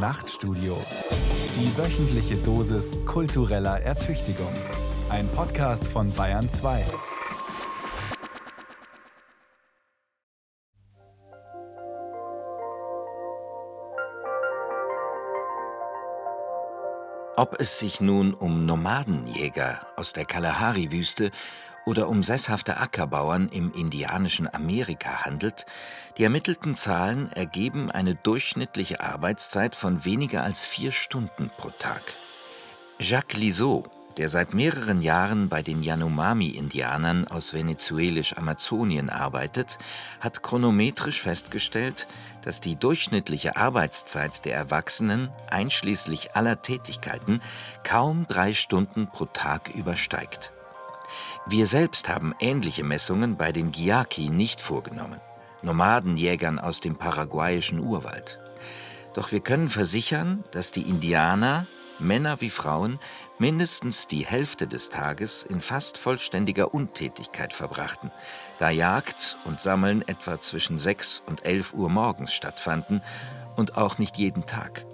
Nachtstudio. Die wöchentliche Dosis kultureller Ertüchtigung. Ein Podcast von Bayern 2. Ob es sich nun um Nomadenjäger aus der Kalahari-Wüste oder um sesshafte Ackerbauern im indianischen Amerika handelt, die ermittelten Zahlen ergeben eine durchschnittliche Arbeitszeit von weniger als vier Stunden pro Tag. Jacques Liseau, der seit mehreren Jahren bei den Yanomami-Indianern aus venezuelisch-Amazonien arbeitet, hat chronometrisch festgestellt, dass die durchschnittliche Arbeitszeit der Erwachsenen einschließlich aller Tätigkeiten kaum drei Stunden pro Tag übersteigt. Wir selbst haben ähnliche Messungen bei den Giaki nicht vorgenommen, Nomadenjägern aus dem paraguayischen Urwald. Doch wir können versichern, dass die Indianer, Männer wie Frauen, mindestens die Hälfte des Tages in fast vollständiger Untätigkeit verbrachten, da Jagd und Sammeln etwa zwischen 6 und 11 Uhr morgens stattfanden und auch nicht jeden Tag.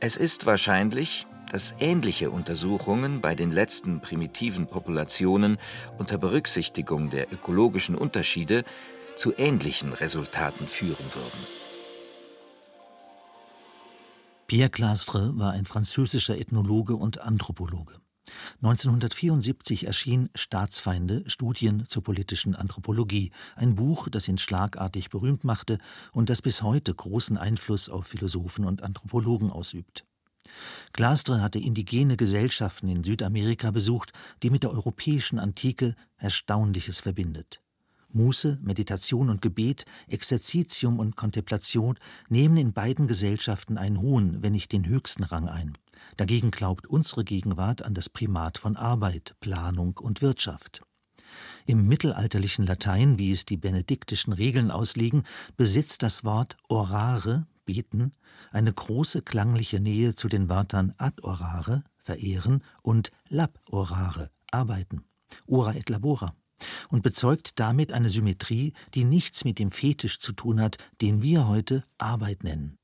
Es ist wahrscheinlich, dass ähnliche Untersuchungen bei den letzten primitiven Populationen unter Berücksichtigung der ökologischen Unterschiede zu ähnlichen Resultaten führen würden. Pierre Clastre war ein französischer Ethnologe und Anthropologe. 1974 erschien Staatsfeinde Studien zur politischen Anthropologie, ein Buch, das ihn schlagartig berühmt machte und das bis heute großen Einfluss auf Philosophen und Anthropologen ausübt. Glastre hatte indigene Gesellschaften in Südamerika besucht, die mit der europäischen Antike Erstaunliches verbindet. Muße, Meditation und Gebet, Exerzitium und Kontemplation nehmen in beiden Gesellschaften einen hohen, wenn nicht den höchsten Rang ein. Dagegen glaubt unsere Gegenwart an das Primat von Arbeit, Planung und Wirtschaft. Im mittelalterlichen Latein, wie es die benediktischen Regeln auslegen, besitzt das Wort orare, beten, eine große klangliche Nähe zu den Wörtern ad orare, verehren, und lab orare, arbeiten, ora et labora und bezeugt damit eine Symmetrie, die nichts mit dem Fetisch zu tun hat, den wir heute Arbeit nennen.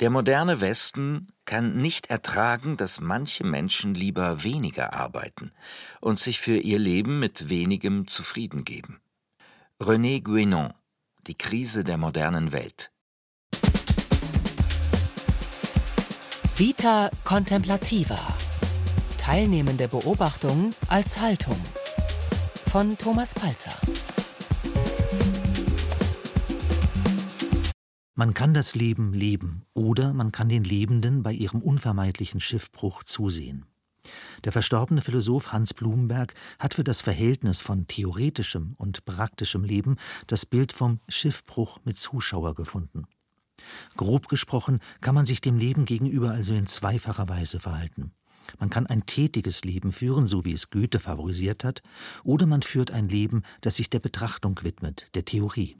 Der moderne Westen kann nicht ertragen, dass manche Menschen lieber weniger arbeiten und sich für ihr Leben mit wenigem zufrieden geben. René Guénon Die Krise der modernen Welt Vita Contemplativa Teilnehmende Beobachtung als Haltung von Thomas Palzer. Man kann das Leben leben oder man kann den Lebenden bei ihrem unvermeidlichen Schiffbruch zusehen. Der verstorbene Philosoph Hans Blumenberg hat für das Verhältnis von theoretischem und praktischem Leben das Bild vom Schiffbruch mit Zuschauer gefunden. Grob gesprochen kann man sich dem Leben gegenüber also in zweifacher Weise verhalten. Man kann ein tätiges Leben führen, so wie es Goethe favorisiert hat, oder man führt ein Leben, das sich der Betrachtung widmet, der Theorie.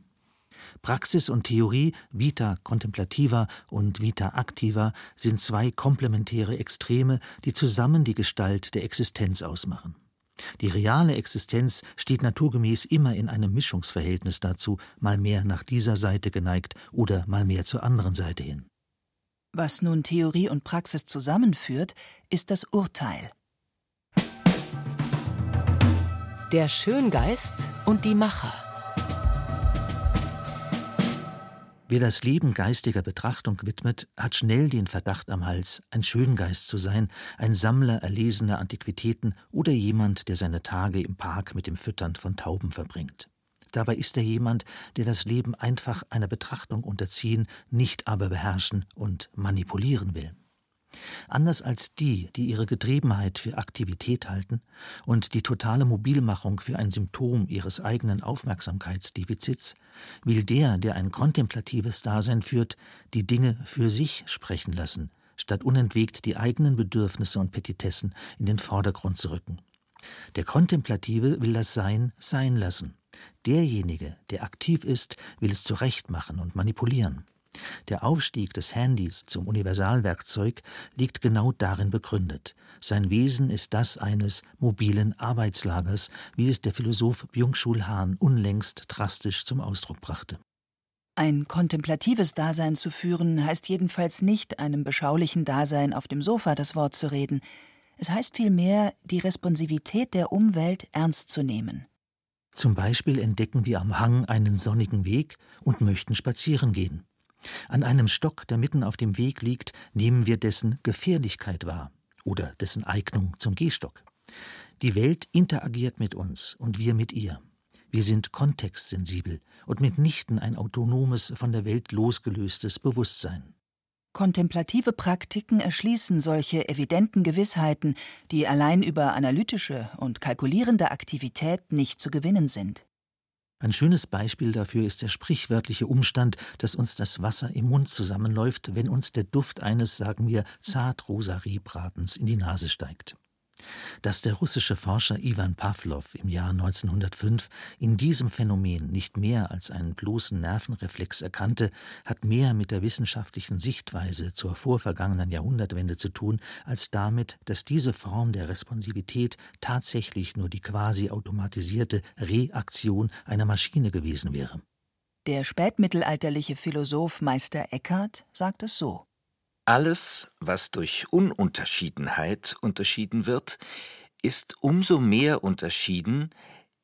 Praxis und Theorie, Vita contemplativa und Vita activa, sind zwei komplementäre Extreme, die zusammen die Gestalt der Existenz ausmachen. Die reale Existenz steht naturgemäß immer in einem Mischungsverhältnis dazu, mal mehr nach dieser Seite geneigt oder mal mehr zur anderen Seite hin. Was nun Theorie und Praxis zusammenführt, ist das Urteil. Der Schöngeist und die Macher. Wer das Leben geistiger Betrachtung widmet, hat schnell den Verdacht am Hals, ein Schöngeist zu sein, ein Sammler erlesener Antiquitäten oder jemand, der seine Tage im Park mit dem Füttern von Tauben verbringt. Dabei ist er jemand, der das Leben einfach einer Betrachtung unterziehen, nicht aber beherrschen und manipulieren will. Anders als die, die ihre Getriebenheit für Aktivität halten und die totale Mobilmachung für ein Symptom ihres eigenen Aufmerksamkeitsdefizits, will der, der ein kontemplatives Dasein führt, die Dinge für sich sprechen lassen, statt unentwegt die eigenen Bedürfnisse und Petitessen in den Vordergrund zu rücken. Der Kontemplative will das Sein sein lassen Derjenige, der aktiv ist, will es zurechtmachen und manipulieren. Der Aufstieg des Handys zum Universalwerkzeug liegt genau darin begründet. Sein Wesen ist das eines mobilen Arbeitslagers, wie es der Philosoph Byung-Chul Han unlängst drastisch zum Ausdruck brachte. Ein kontemplatives Dasein zu führen, heißt jedenfalls nicht, einem beschaulichen Dasein auf dem Sofa das Wort zu reden. Es heißt vielmehr, die Responsivität der Umwelt ernst zu nehmen. Zum Beispiel entdecken wir am Hang einen sonnigen Weg und möchten spazieren gehen. An einem Stock, der mitten auf dem Weg liegt, nehmen wir dessen Gefährlichkeit wahr oder dessen Eignung zum Gehstock. Die Welt interagiert mit uns und wir mit ihr. Wir sind kontextsensibel und mitnichten ein autonomes, von der Welt losgelöstes Bewusstsein. Kontemplative Praktiken erschließen solche evidenten Gewissheiten, die allein über analytische und kalkulierende Aktivität nicht zu gewinnen sind. Ein schönes Beispiel dafür ist der sprichwörtliche Umstand, dass uns das Wasser im Mund zusammenläuft, wenn uns der Duft eines, sagen wir, zartrosa Rebratens in die Nase steigt. Dass der russische Forscher Iwan Pawlow im Jahr 1905 in diesem Phänomen nicht mehr als einen bloßen Nervenreflex erkannte, hat mehr mit der wissenschaftlichen Sichtweise zur vorvergangenen Jahrhundertwende zu tun, als damit, dass diese Form der Responsivität tatsächlich nur die quasi automatisierte Reaktion einer Maschine gewesen wäre. Der spätmittelalterliche Philosoph Meister Eckhart sagt es so alles, was durch Ununterschiedenheit unterschieden wird, ist umso mehr unterschieden,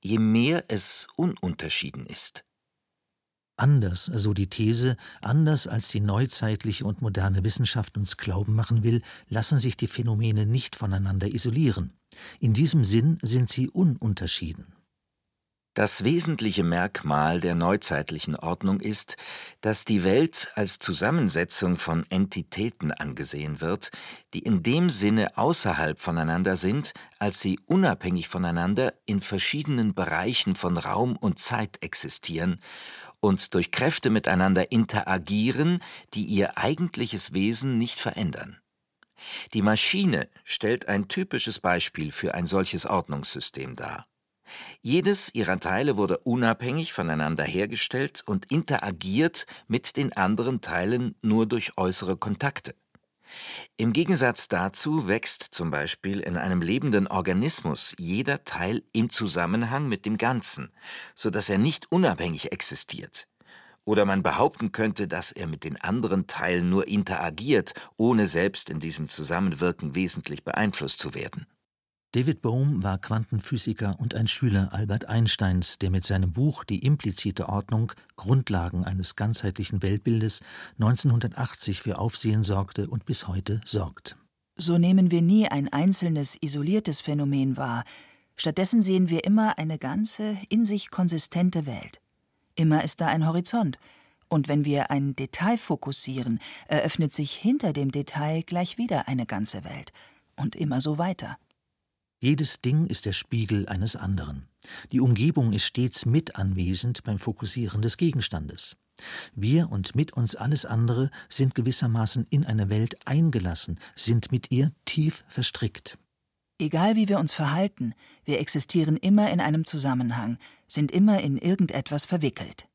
je mehr es ununterschieden ist. Anders, so die These, anders als die neuzeitliche und moderne Wissenschaft uns glauben machen will, lassen sich die Phänomene nicht voneinander isolieren. In diesem Sinn sind sie ununterschieden. Das wesentliche Merkmal der neuzeitlichen Ordnung ist, dass die Welt als Zusammensetzung von Entitäten angesehen wird, die in dem Sinne außerhalb voneinander sind, als sie unabhängig voneinander in verschiedenen Bereichen von Raum und Zeit existieren und durch Kräfte miteinander interagieren, die ihr eigentliches Wesen nicht verändern. Die Maschine stellt ein typisches Beispiel für ein solches Ordnungssystem dar. Jedes ihrer Teile wurde unabhängig voneinander hergestellt und interagiert mit den anderen Teilen nur durch äußere Kontakte. Im Gegensatz dazu wächst zum Beispiel in einem lebenden Organismus jeder Teil im Zusammenhang mit dem Ganzen, so dass er nicht unabhängig existiert. Oder man behaupten könnte, dass er mit den anderen Teilen nur interagiert, ohne selbst in diesem Zusammenwirken wesentlich beeinflusst zu werden. David Bohm war Quantenphysiker und ein Schüler Albert Einsteins, der mit seinem Buch Die implizite Ordnung Grundlagen eines ganzheitlichen Weltbildes 1980 für Aufsehen sorgte und bis heute sorgt. So nehmen wir nie ein einzelnes, isoliertes Phänomen wahr. Stattdessen sehen wir immer eine ganze, in sich konsistente Welt. Immer ist da ein Horizont. Und wenn wir ein Detail fokussieren, eröffnet sich hinter dem Detail gleich wieder eine ganze Welt. Und immer so weiter. Jedes Ding ist der Spiegel eines anderen. Die Umgebung ist stets mit anwesend beim Fokussieren des Gegenstandes. Wir und mit uns alles andere sind gewissermaßen in eine Welt eingelassen, sind mit ihr tief verstrickt. Egal wie wir uns verhalten, wir existieren immer in einem Zusammenhang, sind immer in irgendetwas verwickelt.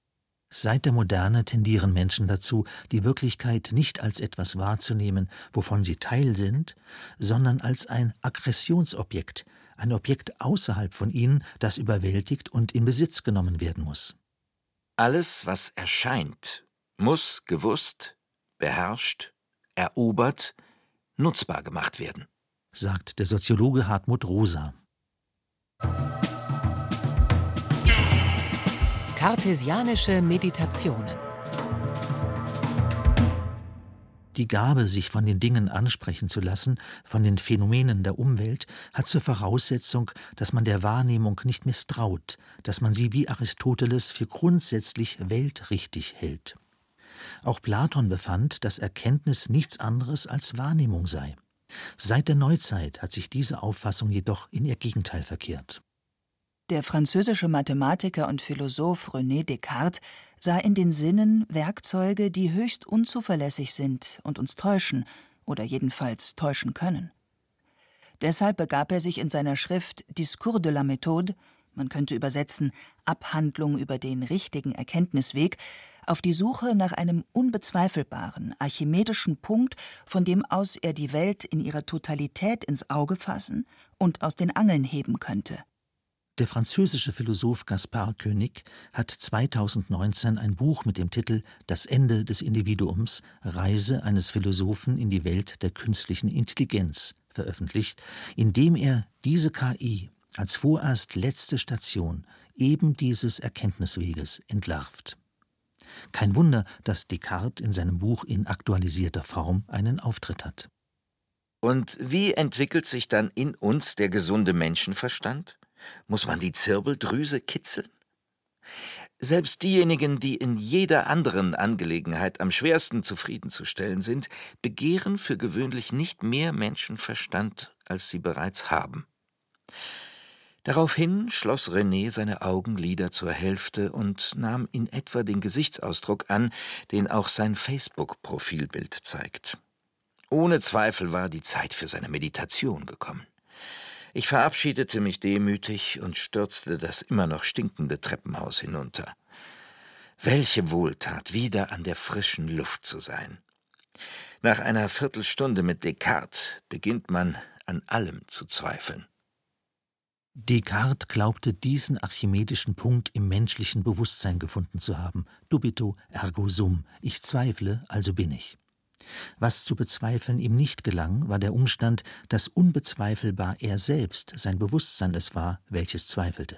Seit der Moderne tendieren Menschen dazu, die Wirklichkeit nicht als etwas wahrzunehmen, wovon sie Teil sind, sondern als ein Aggressionsobjekt, ein Objekt außerhalb von ihnen, das überwältigt und in Besitz genommen werden muss. Alles, was erscheint, muss gewusst, beherrscht, erobert, nutzbar gemacht werden, sagt der Soziologe Hartmut Rosa. Kartesianische Meditationen Die Gabe, sich von den Dingen ansprechen zu lassen, von den Phänomenen der Umwelt, hat zur Voraussetzung, dass man der Wahrnehmung nicht misstraut, dass man sie wie Aristoteles für grundsätzlich weltrichtig hält. Auch Platon befand, dass Erkenntnis nichts anderes als Wahrnehmung sei. Seit der Neuzeit hat sich diese Auffassung jedoch in ihr Gegenteil verkehrt. Der französische Mathematiker und Philosoph René Descartes sah in den Sinnen Werkzeuge, die höchst unzuverlässig sind und uns täuschen oder jedenfalls täuschen können. Deshalb begab er sich in seiner Schrift Discours de la Méthode, man könnte übersetzen Abhandlung über den richtigen Erkenntnisweg, auf die Suche nach einem unbezweifelbaren, archimedischen Punkt, von dem aus er die Welt in ihrer Totalität ins Auge fassen und aus den Angeln heben könnte. Der französische Philosoph Gaspard Koenig hat 2019 ein Buch mit dem Titel Das Ende des Individuums Reise eines Philosophen in die Welt der künstlichen Intelligenz veröffentlicht, in dem er diese KI als vorerst letzte Station eben dieses Erkenntnisweges entlarvt. Kein Wunder, dass Descartes in seinem Buch in aktualisierter Form einen Auftritt hat. Und wie entwickelt sich dann in uns der gesunde Menschenverstand? Muss man die Zirbeldrüse kitzeln? Selbst diejenigen, die in jeder anderen Angelegenheit am schwersten zufriedenzustellen sind, begehren für gewöhnlich nicht mehr Menschenverstand, als sie bereits haben. Daraufhin schloss René seine Augenlider zur Hälfte und nahm in etwa den Gesichtsausdruck an, den auch sein Facebook-Profilbild zeigt. Ohne Zweifel war die Zeit für seine Meditation gekommen. Ich verabschiedete mich demütig und stürzte das immer noch stinkende Treppenhaus hinunter. Welche Wohltat, wieder an der frischen Luft zu sein. Nach einer Viertelstunde mit Descartes beginnt man an allem zu zweifeln. Descartes glaubte diesen archimedischen Punkt im menschlichen Bewusstsein gefunden zu haben. Dubito ergo sum. Ich zweifle, also bin ich. Was zu bezweifeln ihm nicht gelang, war der Umstand, dass unbezweifelbar er selbst, sein Bewusstsein es war, welches zweifelte.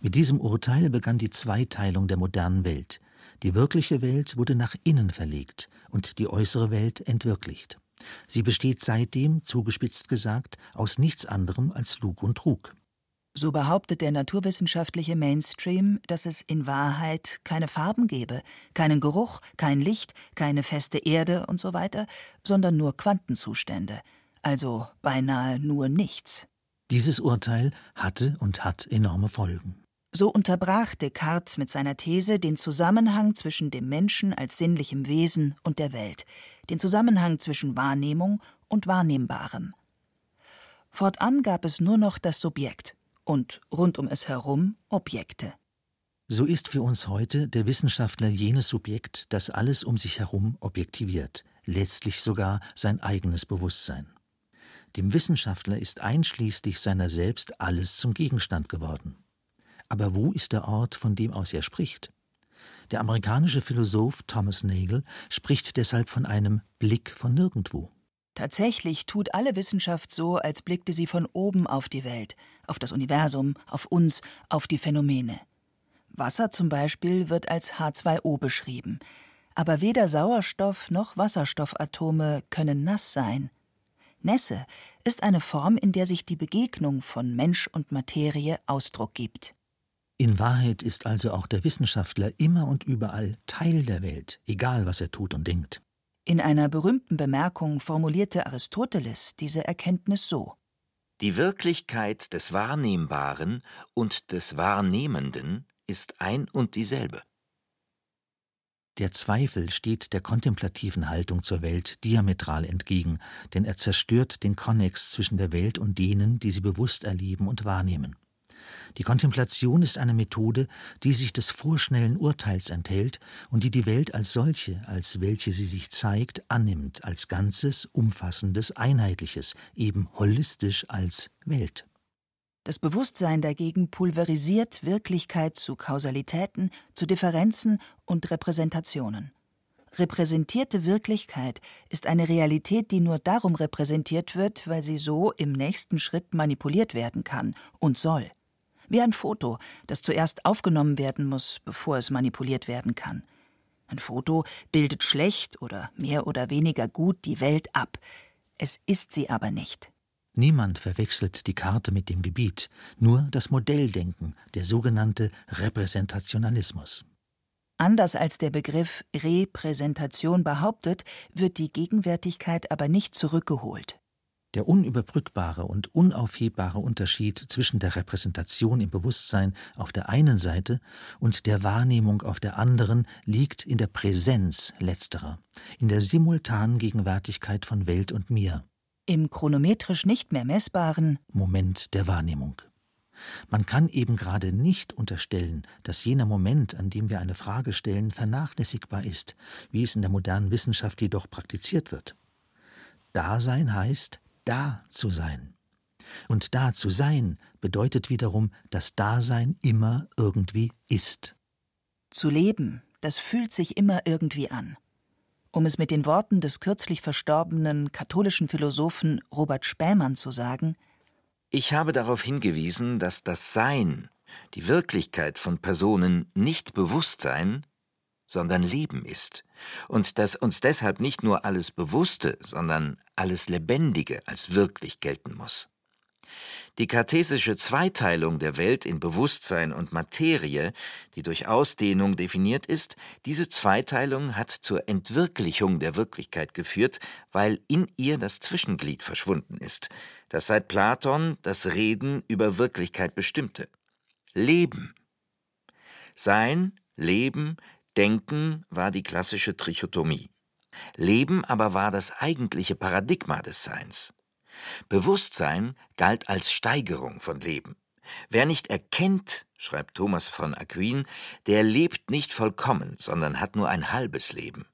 Mit diesem Urteil begann die Zweiteilung der modernen Welt. Die wirkliche Welt wurde nach innen verlegt und die äußere Welt entwirklicht. Sie besteht seitdem, zugespitzt gesagt, aus nichts anderem als Lug und Trug. So behauptet der naturwissenschaftliche Mainstream, dass es in Wahrheit keine Farben gebe, keinen Geruch, kein Licht, keine feste Erde und so weiter, sondern nur Quantenzustände, also beinahe nur nichts. Dieses Urteil hatte und hat enorme Folgen. So unterbrach Descartes mit seiner These den Zusammenhang zwischen dem Menschen als sinnlichem Wesen und der Welt, den Zusammenhang zwischen Wahrnehmung und Wahrnehmbarem. Fortan gab es nur noch das Subjekt, und rund um es herum Objekte. So ist für uns heute der Wissenschaftler jenes Subjekt, das alles um sich herum objektiviert, letztlich sogar sein eigenes Bewusstsein. Dem Wissenschaftler ist einschließlich seiner selbst alles zum Gegenstand geworden. Aber wo ist der Ort, von dem aus er spricht? Der amerikanische Philosoph Thomas Nagel spricht deshalb von einem Blick von nirgendwo. Tatsächlich tut alle Wissenschaft so, als blickte sie von oben auf die Welt, auf das Universum, auf uns, auf die Phänomene. Wasser zum Beispiel wird als H2O beschrieben, aber weder Sauerstoff noch Wasserstoffatome können nass sein. Nässe ist eine Form, in der sich die Begegnung von Mensch und Materie Ausdruck gibt. In Wahrheit ist also auch der Wissenschaftler immer und überall Teil der Welt, egal was er tut und denkt. In einer berühmten Bemerkung formulierte Aristoteles diese Erkenntnis so Die Wirklichkeit des Wahrnehmbaren und des Wahrnehmenden ist ein und dieselbe. Der Zweifel steht der kontemplativen Haltung zur Welt diametral entgegen, denn er zerstört den Konnex zwischen der Welt und denen, die sie bewusst erleben und wahrnehmen. Die Kontemplation ist eine Methode, die sich des vorschnellen Urteils enthält und die die Welt als solche, als welche sie sich zeigt, annimmt, als Ganzes, Umfassendes, Einheitliches, eben holistisch als Welt. Das Bewusstsein dagegen pulverisiert Wirklichkeit zu Kausalitäten, zu Differenzen und Repräsentationen. Repräsentierte Wirklichkeit ist eine Realität, die nur darum repräsentiert wird, weil sie so im nächsten Schritt manipuliert werden kann und soll wie ein Foto, das zuerst aufgenommen werden muss, bevor es manipuliert werden kann. Ein Foto bildet schlecht oder mehr oder weniger gut die Welt ab, es ist sie aber nicht. Niemand verwechselt die Karte mit dem Gebiet, nur das Modelldenken, der sogenannte Repräsentationalismus. Anders als der Begriff Repräsentation behauptet, wird die Gegenwärtigkeit aber nicht zurückgeholt. Der unüberbrückbare und unaufhebbare Unterschied zwischen der Repräsentation im Bewusstsein auf der einen Seite und der Wahrnehmung auf der anderen liegt in der Präsenz letzterer, in der simultanen Gegenwärtigkeit von Welt und mir. Im chronometrisch nicht mehr messbaren Moment der Wahrnehmung. Man kann eben gerade nicht unterstellen, dass jener Moment, an dem wir eine Frage stellen, vernachlässigbar ist, wie es in der modernen Wissenschaft jedoch praktiziert wird. Dasein heißt, da zu sein. Und da zu sein bedeutet wiederum, dass Dasein immer irgendwie ist. Zu leben, das fühlt sich immer irgendwie an. Um es mit den Worten des kürzlich verstorbenen katholischen Philosophen Robert Spähmann zu sagen, ich habe darauf hingewiesen, dass das Sein, die Wirklichkeit von Personen nicht Bewusstsein, sondern Leben ist, und dass uns deshalb nicht nur alles Bewusste, sondern alles Lebendige als wirklich gelten muss. Die kartesische Zweiteilung der Welt in Bewusstsein und Materie, die durch Ausdehnung definiert ist, diese Zweiteilung hat zur Entwirklichung der Wirklichkeit geführt, weil in ihr das Zwischenglied verschwunden ist, das seit Platon das Reden über Wirklichkeit bestimmte. Leben. Sein, Leben, Denken war die klassische Trichotomie. Leben aber war das eigentliche Paradigma des Seins. Bewusstsein galt als Steigerung von Leben. Wer nicht erkennt, schreibt Thomas von Aquin, der lebt nicht vollkommen, sondern hat nur ein halbes Leben.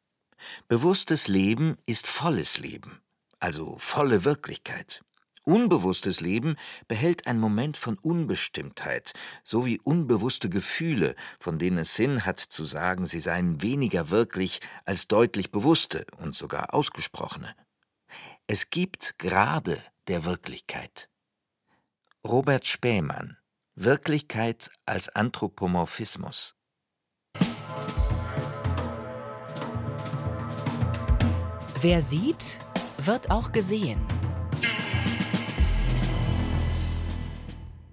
Bewusstes Leben ist volles Leben, also volle Wirklichkeit. Unbewusstes Leben behält einen Moment von Unbestimmtheit, so wie unbewusste Gefühle, von denen es Sinn hat zu sagen, sie seien weniger wirklich als deutlich bewusste und sogar ausgesprochene. Es gibt Grade der Wirklichkeit. Robert Spähmann Wirklichkeit als Anthropomorphismus Wer sieht, wird auch gesehen.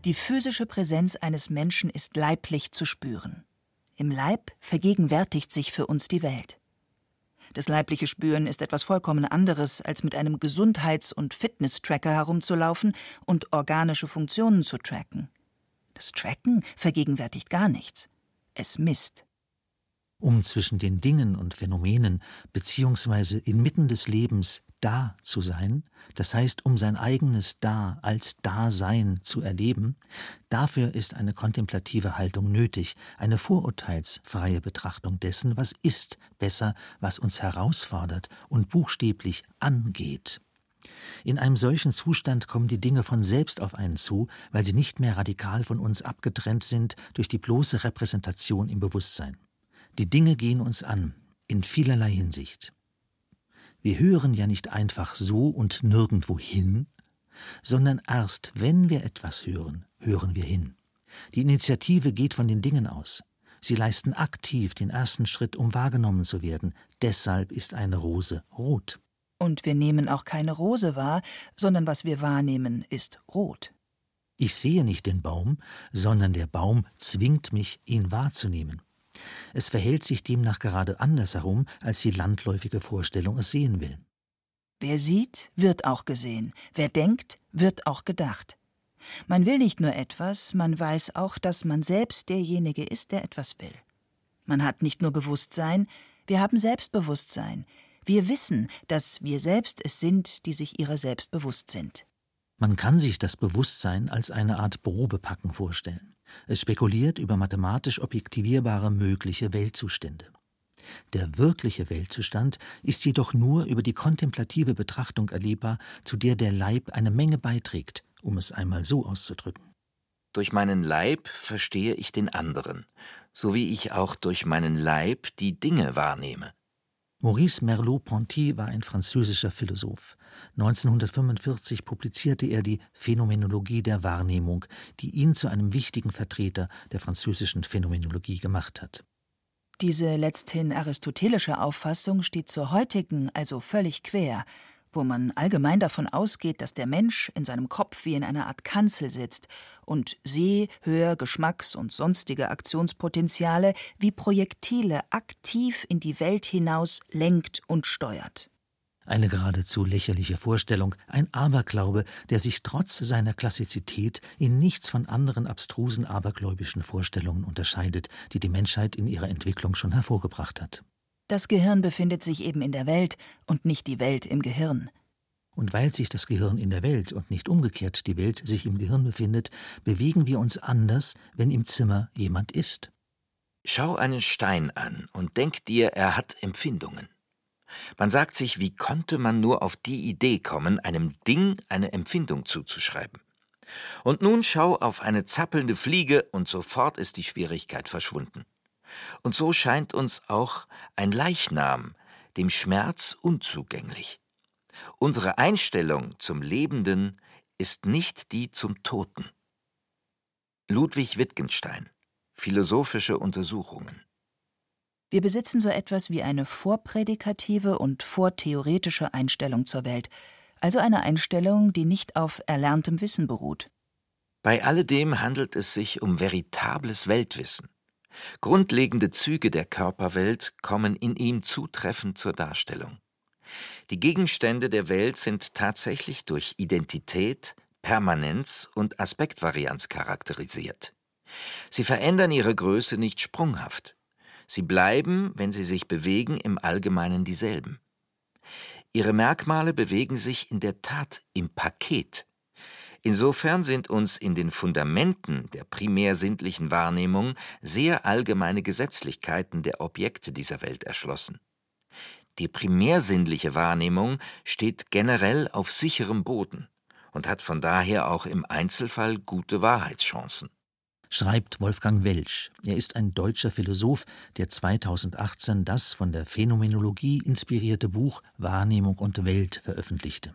Die physische Präsenz eines Menschen ist leiblich zu spüren. Im Leib vergegenwärtigt sich für uns die Welt. Das leibliche Spüren ist etwas vollkommen anderes, als mit einem Gesundheits- und Fitness-Tracker herumzulaufen und organische Funktionen zu tracken. Das Tracken vergegenwärtigt gar nichts. Es misst. Um zwischen den Dingen und Phänomenen beziehungsweise inmitten des Lebens da zu sein, das heißt, um sein eigenes Da als Dasein zu erleben, dafür ist eine kontemplative Haltung nötig, eine vorurteilsfreie Betrachtung dessen, was ist, besser, was uns herausfordert und buchstäblich angeht. In einem solchen Zustand kommen die Dinge von selbst auf einen zu, weil sie nicht mehr radikal von uns abgetrennt sind durch die bloße Repräsentation im Bewusstsein. Die Dinge gehen uns an, in vielerlei Hinsicht. Wir hören ja nicht einfach so und nirgendwo hin, sondern erst wenn wir etwas hören, hören wir hin. Die Initiative geht von den Dingen aus. Sie leisten aktiv den ersten Schritt, um wahrgenommen zu werden. Deshalb ist eine Rose rot. Und wir nehmen auch keine Rose wahr, sondern was wir wahrnehmen, ist rot. Ich sehe nicht den Baum, sondern der Baum zwingt mich, ihn wahrzunehmen. Es verhält sich demnach gerade andersherum, als die landläufige Vorstellung es sehen will. Wer sieht, wird auch gesehen. Wer denkt, wird auch gedacht. Man will nicht nur etwas, man weiß auch, dass man selbst derjenige ist, der etwas will. Man hat nicht nur Bewusstsein, wir haben Selbstbewusstsein. Wir wissen, dass wir selbst es sind, die sich ihrer selbst bewusst sind. Man kann sich das Bewusstsein als eine Art Probepacken vorstellen. Es spekuliert über mathematisch objektivierbare mögliche Weltzustände. Der wirkliche Weltzustand ist jedoch nur über die kontemplative Betrachtung erlebbar, zu der der Leib eine Menge beiträgt, um es einmal so auszudrücken. Durch meinen Leib verstehe ich den anderen, so wie ich auch durch meinen Leib die Dinge wahrnehme. Maurice Merleau-Ponty war ein französischer Philosoph. 1945 publizierte er die Phänomenologie der Wahrnehmung, die ihn zu einem wichtigen Vertreter der französischen Phänomenologie gemacht hat. Diese letzthin aristotelische Auffassung steht zur heutigen also völlig quer, wo man allgemein davon ausgeht, dass der Mensch in seinem Kopf wie in einer Art Kanzel sitzt und Seh-, Hör-, Geschmacks- und sonstige Aktionspotenziale wie Projektile aktiv in die Welt hinaus lenkt und steuert. Eine geradezu lächerliche Vorstellung, ein Aberglaube, der sich trotz seiner Klassizität in nichts von anderen abstrusen abergläubischen Vorstellungen unterscheidet, die die Menschheit in ihrer Entwicklung schon hervorgebracht hat. Das Gehirn befindet sich eben in der Welt und nicht die Welt im Gehirn. Und weil sich das Gehirn in der Welt und nicht umgekehrt die Welt sich im Gehirn befindet, bewegen wir uns anders, wenn im Zimmer jemand ist. Schau einen Stein an und denk dir, er hat Empfindungen. Man sagt sich, wie konnte man nur auf die Idee kommen, einem Ding eine Empfindung zuzuschreiben? Und nun schau auf eine zappelnde Fliege, und sofort ist die Schwierigkeit verschwunden. Und so scheint uns auch ein Leichnam dem Schmerz unzugänglich. Unsere Einstellung zum Lebenden ist nicht die zum Toten. Ludwig Wittgenstein Philosophische Untersuchungen Wir besitzen so etwas wie eine vorprädikative und vortheoretische Einstellung zur Welt, also eine Einstellung, die nicht auf erlerntem Wissen beruht. Bei alledem handelt es sich um veritables Weltwissen. Grundlegende Züge der Körperwelt kommen in ihm zutreffend zur Darstellung. Die Gegenstände der Welt sind tatsächlich durch Identität, Permanenz und Aspektvarianz charakterisiert. Sie verändern ihre Größe nicht sprunghaft. Sie bleiben, wenn sie sich bewegen, im Allgemeinen dieselben. Ihre Merkmale bewegen sich in der Tat im Paket. Insofern sind uns in den Fundamenten der primär sinnlichen Wahrnehmung sehr allgemeine Gesetzlichkeiten der Objekte dieser Welt erschlossen. Die primärsinnliche Wahrnehmung steht generell auf sicherem Boden und hat von daher auch im Einzelfall gute Wahrheitschancen. Schreibt Wolfgang Welsch. Er ist ein deutscher Philosoph, der 2018 das von der Phänomenologie inspirierte Buch Wahrnehmung und Welt veröffentlichte.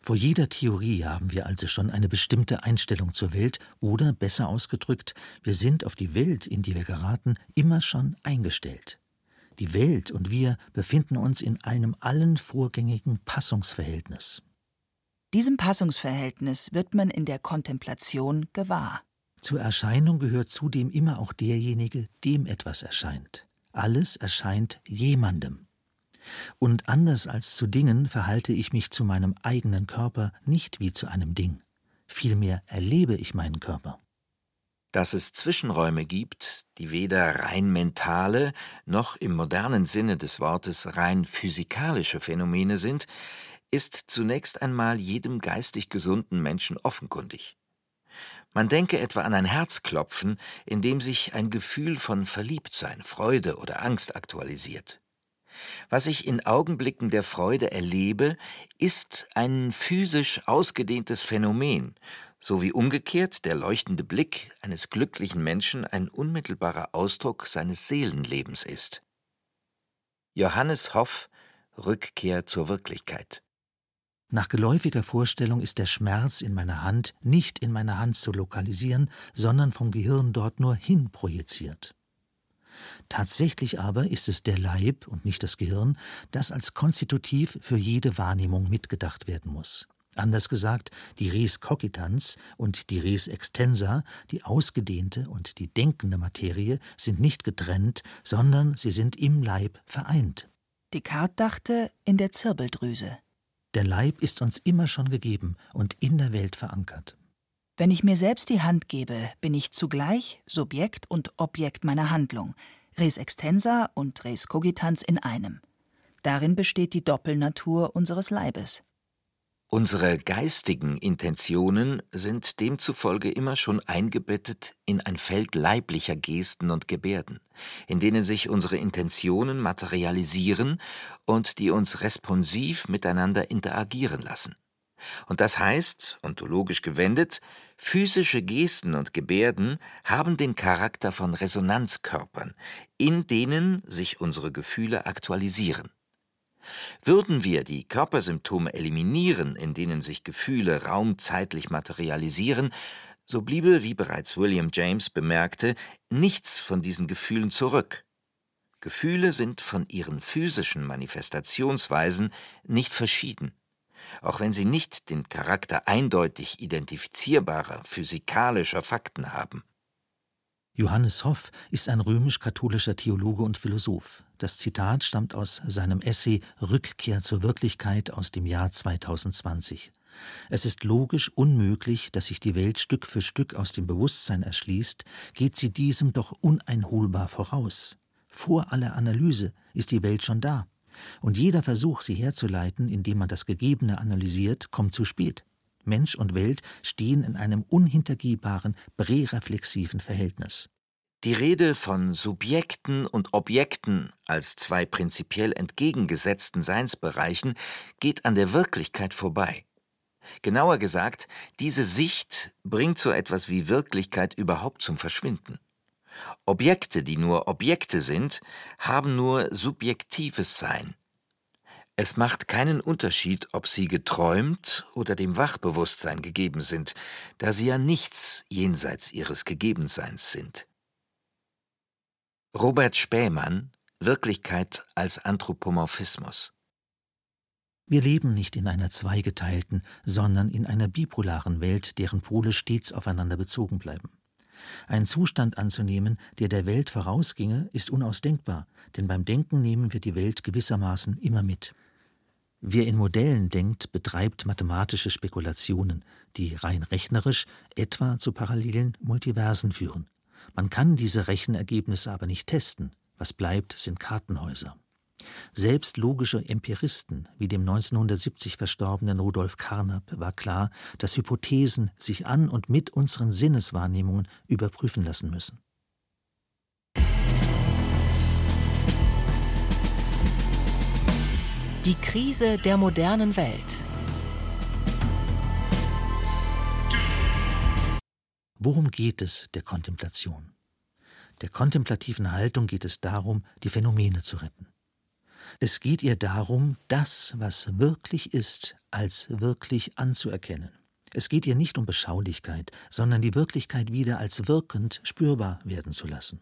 Vor jeder Theorie haben wir also schon eine bestimmte Einstellung zur Welt oder, besser ausgedrückt, wir sind auf die Welt, in die wir geraten, immer schon eingestellt. Die Welt und wir befinden uns in einem allen vorgängigen Passungsverhältnis. Diesem Passungsverhältnis wird man in der Kontemplation gewahr. Zur Erscheinung gehört zudem immer auch derjenige, dem etwas erscheint. Alles erscheint jemandem. Und anders als zu Dingen verhalte ich mich zu meinem eigenen Körper nicht wie zu einem Ding. Vielmehr erlebe ich meinen Körper. Dass es Zwischenräume gibt, die weder rein mentale noch im modernen Sinne des Wortes rein physikalische Phänomene sind, ist zunächst einmal jedem geistig gesunden Menschen offenkundig. Man denke etwa an ein Herzklopfen, in dem sich ein Gefühl von Verliebtsein, Freude oder Angst aktualisiert. Was ich in Augenblicken der Freude erlebe, ist ein physisch ausgedehntes Phänomen, so wie umgekehrt der leuchtende Blick eines glücklichen Menschen ein unmittelbarer Ausdruck seines Seelenlebens ist. Johannes Hoff Rückkehr zur Wirklichkeit nach geläufiger Vorstellung ist der Schmerz in meiner Hand nicht in meiner Hand zu lokalisieren, sondern vom Gehirn dort nur hin projiziert. Tatsächlich aber ist es der Leib und nicht das Gehirn, das als konstitutiv für jede Wahrnehmung mitgedacht werden muss. Anders gesagt, die Res cogitans und die Res extensa, die ausgedehnte und die denkende Materie, sind nicht getrennt, sondern sie sind im Leib vereint. Descartes dachte in der Zirbeldrüse. Der Leib ist uns immer schon gegeben und in der Welt verankert. Wenn ich mir selbst die Hand gebe, bin ich zugleich Subjekt und Objekt meiner Handlung, res extensa und res cogitans in einem. Darin besteht die Doppelnatur unseres Leibes. Unsere geistigen Intentionen sind demzufolge immer schon eingebettet in ein Feld leiblicher Gesten und Gebärden, in denen sich unsere Intentionen materialisieren und die uns responsiv miteinander interagieren lassen. Und das heißt, ontologisch gewendet, physische Gesten und Gebärden haben den Charakter von Resonanzkörpern, in denen sich unsere Gefühle aktualisieren. Würden wir die Körpersymptome eliminieren, in denen sich Gefühle raumzeitlich materialisieren, so bliebe, wie bereits William James bemerkte, nichts von diesen Gefühlen zurück. Gefühle sind von ihren physischen Manifestationsweisen nicht verschieden, auch wenn sie nicht den Charakter eindeutig identifizierbarer physikalischer Fakten haben. Johannes Hoff ist ein römisch-katholischer Theologe und Philosoph. Das Zitat stammt aus seinem Essay Rückkehr zur Wirklichkeit aus dem Jahr 2020. Es ist logisch unmöglich, dass sich die Welt Stück für Stück aus dem Bewusstsein erschließt, geht sie diesem doch uneinholbar voraus. Vor aller Analyse ist die Welt schon da. Und jeder Versuch, sie herzuleiten, indem man das Gegebene analysiert, kommt zu spät. Mensch und Welt stehen in einem unhintergehbaren, präreflexiven Verhältnis. Die Rede von Subjekten und Objekten als zwei prinzipiell entgegengesetzten Seinsbereichen geht an der Wirklichkeit vorbei. Genauer gesagt, diese Sicht bringt so etwas wie Wirklichkeit überhaupt zum Verschwinden. Objekte, die nur Objekte sind, haben nur subjektives Sein. Es macht keinen Unterschied, ob sie geträumt oder dem Wachbewusstsein gegeben sind, da sie ja nichts jenseits ihres Gegebenseins sind. Robert Spähmann Wirklichkeit als Anthropomorphismus wir leben nicht in einer zweigeteilten, sondern in einer bipolaren Welt, deren Pole stets aufeinander bezogen bleiben. Ein Zustand anzunehmen, der der Welt vorausginge, ist unausdenkbar, denn beim Denken nehmen wir die Welt gewissermaßen immer mit. Wer in Modellen denkt, betreibt mathematische Spekulationen, die rein rechnerisch etwa zu parallelen Multiversen führen. Man kann diese Rechenergebnisse aber nicht testen. Was bleibt, sind Kartenhäuser. Selbst logische Empiristen wie dem 1970 verstorbenen Rudolf Carnap war klar, dass Hypothesen sich an und mit unseren Sinneswahrnehmungen überprüfen lassen müssen. Die Krise der modernen Welt. Worum geht es der Kontemplation? Der kontemplativen Haltung geht es darum, die Phänomene zu retten. Es geht ihr darum, das, was wirklich ist, als wirklich anzuerkennen. Es geht ihr nicht um Beschaulichkeit, sondern die Wirklichkeit wieder als wirkend spürbar werden zu lassen.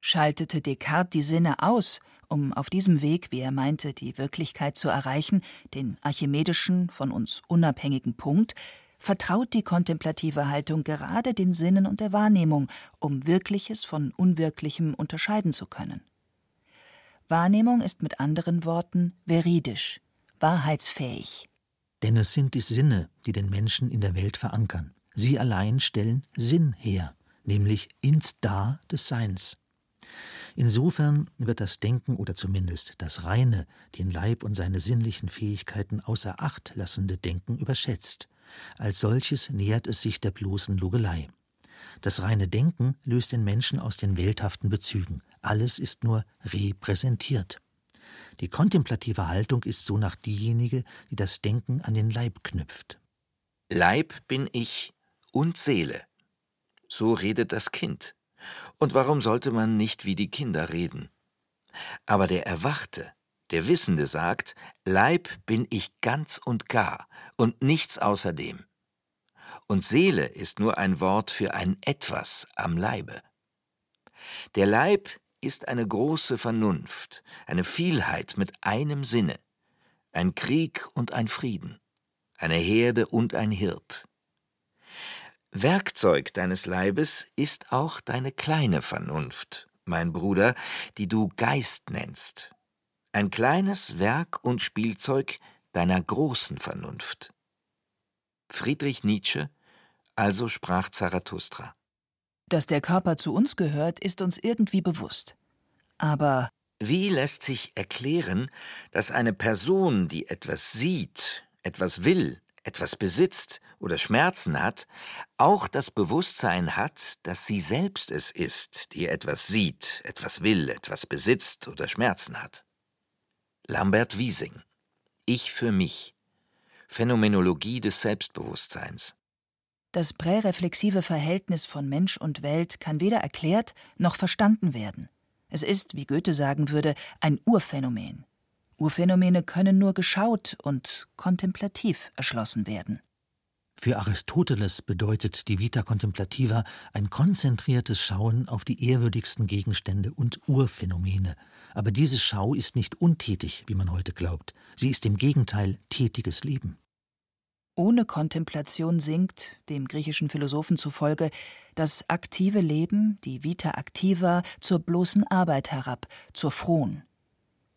Schaltete Descartes die Sinne aus, um auf diesem Weg, wie er meinte, die Wirklichkeit zu erreichen, den archimedischen, von uns unabhängigen Punkt, vertraut die kontemplative Haltung gerade den Sinnen und der Wahrnehmung, um Wirkliches von Unwirklichem unterscheiden zu können. Wahrnehmung ist mit anderen Worten veridisch, wahrheitsfähig. Denn es sind die Sinne, die den Menschen in der Welt verankern. Sie allein stellen Sinn her, nämlich ins Da des Seins. Insofern wird das Denken oder zumindest das reine, den Leib und seine sinnlichen Fähigkeiten außer Acht lassende Denken überschätzt. Als solches nähert es sich der bloßen Logelei. Das reine Denken löst den Menschen aus den welthaften Bezügen. Alles ist nur repräsentiert. Die kontemplative Haltung ist so nach diejenige, die das Denken an den Leib knüpft. Leib bin ich und Seele. So redet das Kind. Und warum sollte man nicht wie die Kinder reden? Aber der Erwachte, der Wissende sagt, Leib bin ich ganz und gar und nichts außerdem und Seele ist nur ein Wort für ein Etwas am Leibe. Der Leib ist eine große Vernunft, eine Vielheit mit einem Sinne, ein Krieg und ein Frieden, eine Herde und ein Hirt. Werkzeug deines Leibes ist auch deine kleine Vernunft, mein Bruder, die du Geist nennst, ein kleines Werk und Spielzeug deiner großen Vernunft. Friedrich Nietzsche, also sprach Zarathustra. Dass der Körper zu uns gehört, ist uns irgendwie bewusst. Aber wie lässt sich erklären, dass eine Person, die etwas sieht, etwas will, etwas besitzt oder Schmerzen hat, auch das Bewusstsein hat, dass sie selbst es ist, die etwas sieht, etwas will, etwas besitzt oder Schmerzen hat? Lambert Wiesing Ich für mich Phänomenologie des Selbstbewusstseins. Das präreflexive Verhältnis von Mensch und Welt kann weder erklärt noch verstanden werden. Es ist, wie Goethe sagen würde, ein Urphänomen. Urphänomene können nur geschaut und kontemplativ erschlossen werden. Für Aristoteles bedeutet die Vita Contemplativa ein konzentriertes Schauen auf die ehrwürdigsten Gegenstände und Urphänomene. Aber diese Schau ist nicht untätig, wie man heute glaubt. Sie ist im Gegenteil tätiges Leben. Ohne Kontemplation sinkt, dem griechischen Philosophen zufolge, das aktive Leben, die Vita activa, zur bloßen Arbeit herab, zur frohen.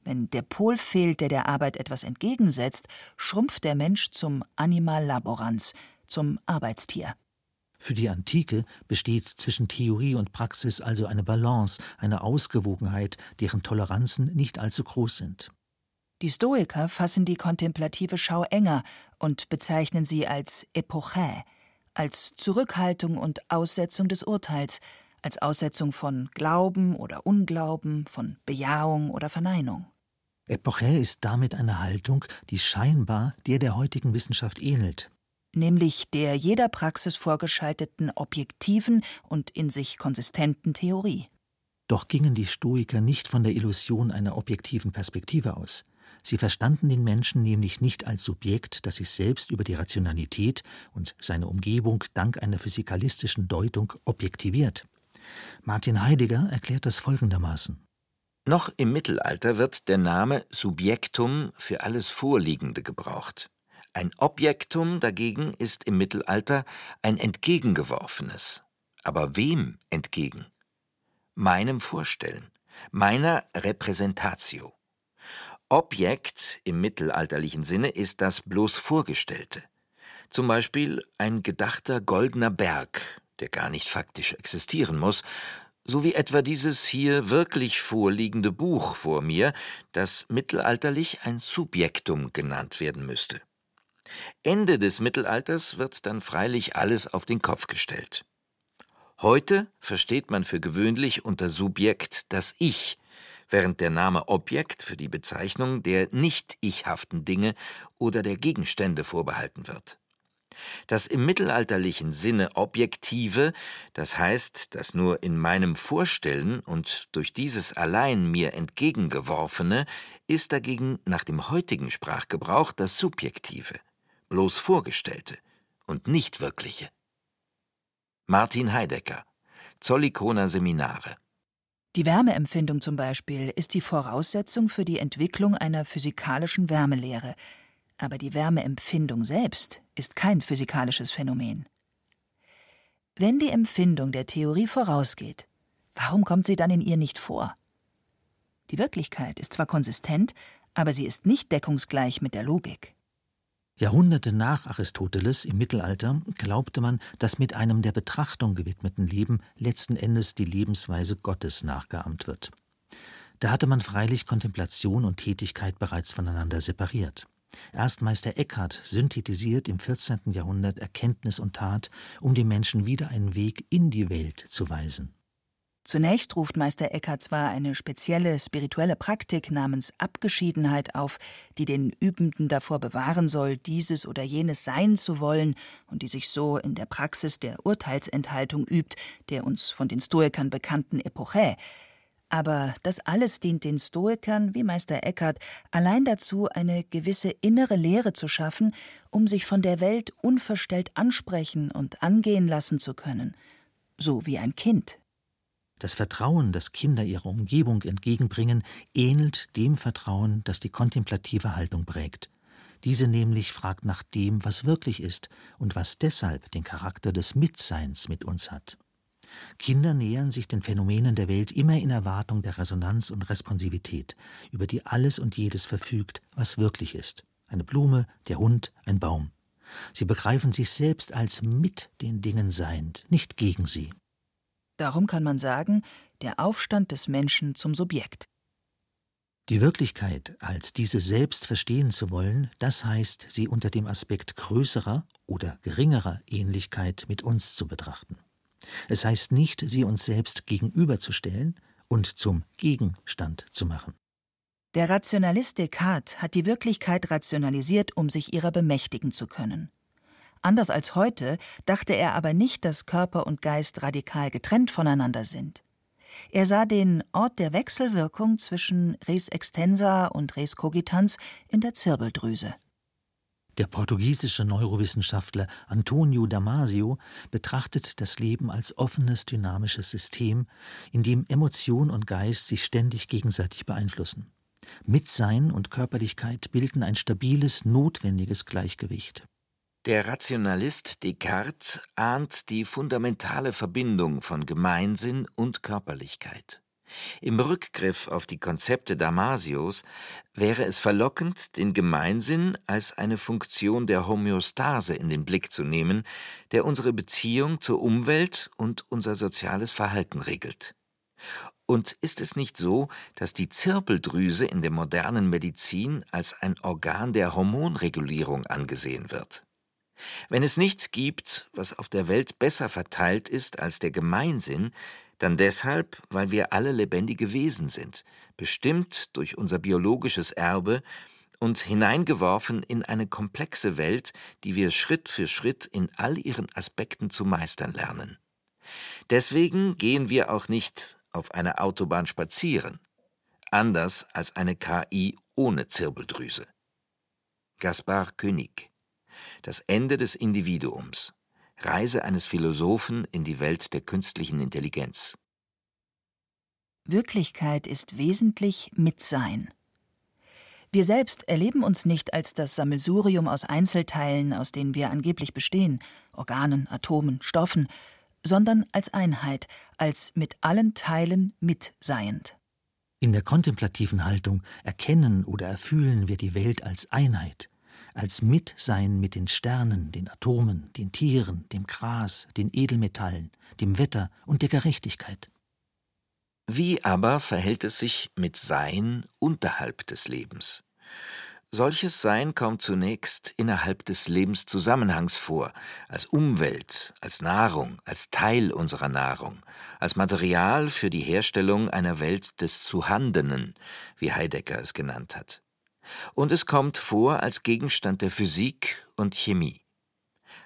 Wenn der Pol fehlt, der der Arbeit etwas entgegensetzt, schrumpft der Mensch zum Animal laborans, zum Arbeitstier. Für die Antike besteht zwischen Theorie und Praxis also eine Balance, eine Ausgewogenheit, deren Toleranzen nicht allzu groß sind. Die Stoiker fassen die kontemplative Schau enger und bezeichnen sie als Epochä, als Zurückhaltung und Aussetzung des Urteils, als Aussetzung von Glauben oder Unglauben, von Bejahung oder Verneinung. Epochä ist damit eine Haltung, die scheinbar der der heutigen Wissenschaft ähnelt. nämlich der jeder Praxis vorgeschalteten objektiven und in sich konsistenten Theorie. Doch gingen die Stoiker nicht von der Illusion einer objektiven Perspektive aus. Sie verstanden den Menschen nämlich nicht als Subjekt, das sich selbst über die Rationalität und seine Umgebung dank einer physikalistischen Deutung objektiviert. Martin Heidegger erklärt das folgendermaßen. Noch im Mittelalter wird der Name Subjektum für alles Vorliegende gebraucht. Ein Objektum dagegen ist im Mittelalter ein entgegengeworfenes. Aber wem entgegen? Meinem Vorstellen, meiner Repräsentatio. Objekt im mittelalterlichen Sinne ist das bloß Vorgestellte. Zum Beispiel ein gedachter goldener Berg, der gar nicht faktisch existieren muss, so wie etwa dieses hier wirklich vorliegende Buch vor mir, das mittelalterlich ein Subjektum genannt werden müsste. Ende des Mittelalters wird dann freilich alles auf den Kopf gestellt. Heute versteht man für gewöhnlich unter Subjekt das Ich, während der Name Objekt für die Bezeichnung der nicht ichhaften Dinge oder der Gegenstände vorbehalten wird. Das im mittelalterlichen Sinne Objektive, das heißt das nur in meinem Vorstellen und durch dieses allein mir entgegengeworfene, ist dagegen nach dem heutigen Sprachgebrauch das Subjektive, bloß Vorgestellte und nicht wirkliche. Martin Heidegger Zollikoner Seminare die Wärmeempfindung zum Beispiel ist die Voraussetzung für die Entwicklung einer physikalischen Wärmelehre, aber die Wärmeempfindung selbst ist kein physikalisches Phänomen. Wenn die Empfindung der Theorie vorausgeht, warum kommt sie dann in ihr nicht vor? Die Wirklichkeit ist zwar konsistent, aber sie ist nicht deckungsgleich mit der Logik. Jahrhunderte nach Aristoteles im Mittelalter glaubte man, dass mit einem der Betrachtung gewidmeten Leben letzten Endes die Lebensweise Gottes nachgeahmt wird. Da hatte man freilich Kontemplation und Tätigkeit bereits voneinander separiert. Erst Meister Eckhart synthetisiert im 14. Jahrhundert Erkenntnis und Tat, um dem Menschen wieder einen Weg in die Welt zu weisen. Zunächst ruft Meister Eckhart zwar eine spezielle spirituelle Praktik namens Abgeschiedenheit auf, die den Übenden davor bewahren soll, dieses oder jenes sein zu wollen und die sich so in der Praxis der Urteilsenthaltung übt, der uns von den Stoikern bekannten Epoche. Aber das alles dient den Stoikern, wie Meister Eckhart, allein dazu, eine gewisse innere Lehre zu schaffen, um sich von der Welt unverstellt ansprechen und angehen lassen zu können, so wie ein Kind. Das Vertrauen, das Kinder ihrer Umgebung entgegenbringen, ähnelt dem Vertrauen, das die kontemplative Haltung prägt. Diese nämlich fragt nach dem, was wirklich ist und was deshalb den Charakter des Mitseins mit uns hat. Kinder nähern sich den Phänomenen der Welt immer in Erwartung der Resonanz und Responsivität, über die alles und jedes verfügt, was wirklich ist. Eine Blume, der Hund, ein Baum. Sie begreifen sich selbst als mit den Dingen seiend, nicht gegen sie. Darum kann man sagen, der Aufstand des Menschen zum Subjekt. Die Wirklichkeit als diese selbst verstehen zu wollen, das heißt, sie unter dem Aspekt größerer oder geringerer Ähnlichkeit mit uns zu betrachten. Es heißt nicht, sie uns selbst gegenüberzustellen und zum Gegenstand zu machen. Der Rationalist Descartes hat die Wirklichkeit rationalisiert, um sich ihrer bemächtigen zu können. Anders als heute dachte er aber nicht, dass Körper und Geist radikal getrennt voneinander sind. Er sah den Ort der Wechselwirkung zwischen Res extensa und Res cogitans in der Zirbeldrüse. Der portugiesische Neurowissenschaftler Antonio Damasio betrachtet das Leben als offenes dynamisches System, in dem Emotion und Geist sich ständig gegenseitig beeinflussen. Mitsein und Körperlichkeit bilden ein stabiles, notwendiges Gleichgewicht. Der Rationalist Descartes ahnt die fundamentale Verbindung von Gemeinsinn und Körperlichkeit. Im Rückgriff auf die Konzepte Damasios wäre es verlockend, den Gemeinsinn als eine Funktion der Homöostase in den Blick zu nehmen, der unsere Beziehung zur Umwelt und unser soziales Verhalten regelt. Und ist es nicht so, dass die Zirbeldrüse in der modernen Medizin als ein Organ der Hormonregulierung angesehen wird? Wenn es nichts gibt, was auf der Welt besser verteilt ist als der Gemeinsinn, dann deshalb, weil wir alle lebendige Wesen sind, bestimmt durch unser biologisches Erbe, und hineingeworfen in eine komplexe Welt, die wir Schritt für Schritt in all ihren Aspekten zu meistern lernen. Deswegen gehen wir auch nicht auf einer Autobahn spazieren, anders als eine KI ohne Zirbeldrüse. Gaspar König Das Ende des Individuums Reise eines Philosophen in die Welt der künstlichen Intelligenz Wirklichkeit ist wesentlich Mitsein. Wir selbst erleben uns nicht als das Sammelsurium aus Einzelteilen, aus denen wir angeblich bestehen, Organen, Atomen, Stoffen, sondern als Einheit, als mit allen Teilen mitseiend. In der kontemplativen Haltung erkennen oder erfühlen wir die Welt als Einheit, als Mitsein mit den Sternen, den Atomen, den Tieren, dem Gras, den Edelmetallen, dem Wetter und der Gerechtigkeit. Wie aber verhält es sich mit Sein unterhalb des Lebens? Solches Sein kommt zunächst innerhalb des Lebenszusammenhangs vor, als Umwelt, als Nahrung, als Teil unserer Nahrung, als Material für die Herstellung einer Welt des Zuhandenen, wie Heidegger es genannt hat. Und es kommt vor als Gegenstand der Physik und Chemie.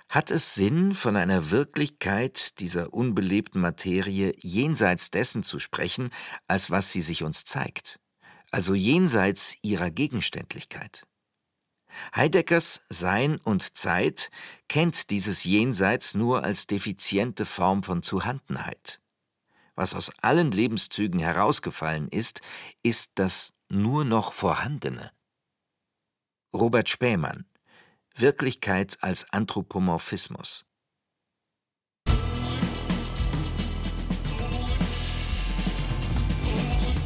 Hat es Sinn, von einer Wirklichkeit dieser unbelebten Materie jenseits dessen zu sprechen, als was sie sich uns zeigt? also jenseits ihrer Gegenständlichkeit. Heideggers Sein und Zeit kennt dieses Jenseits nur als defiziente Form von Zuhandenheit. Was aus allen Lebenszügen herausgefallen ist, ist das nur noch Vorhandene. Robert Spähmann Wirklichkeit als Anthropomorphismus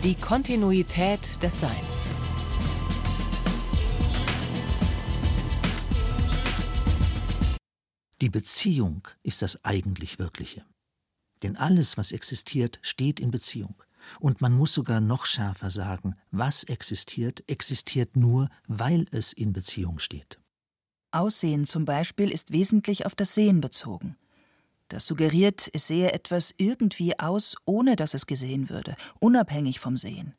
Die Kontinuität des Seins. Die Beziehung ist das eigentlich Wirkliche. Denn alles, was existiert, steht in Beziehung. Und man muss sogar noch schärfer sagen, was existiert, existiert nur, weil es in Beziehung steht. Aussehen zum Beispiel ist wesentlich auf das Sehen bezogen. Das suggeriert, es sehe etwas irgendwie aus, ohne dass es gesehen würde, unabhängig vom Sehen.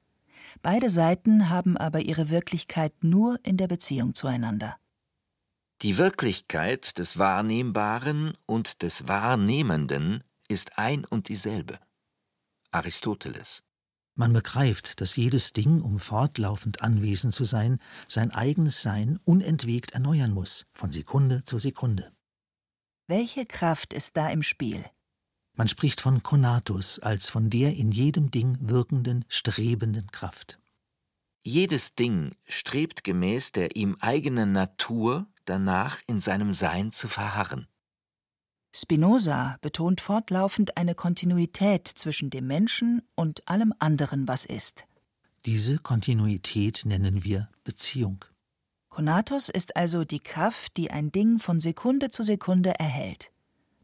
Beide Seiten haben aber ihre Wirklichkeit nur in der Beziehung zueinander. Die Wirklichkeit des Wahrnehmbaren und des Wahrnehmenden ist ein und dieselbe. Aristoteles. Man begreift, dass jedes Ding, um fortlaufend anwesend zu sein, sein eigenes Sein unentwegt erneuern muss, von Sekunde zu Sekunde. Welche Kraft ist da im Spiel? Man spricht von Konatus als von der in jedem Ding wirkenden, strebenden Kraft. Jedes Ding strebt gemäß der ihm eigenen Natur danach in seinem Sein zu verharren. Spinoza betont fortlaufend eine Kontinuität zwischen dem Menschen und allem anderen, was ist. Diese Kontinuität nennen wir Beziehung. Konatus ist also die Kraft, die ein Ding von Sekunde zu Sekunde erhält.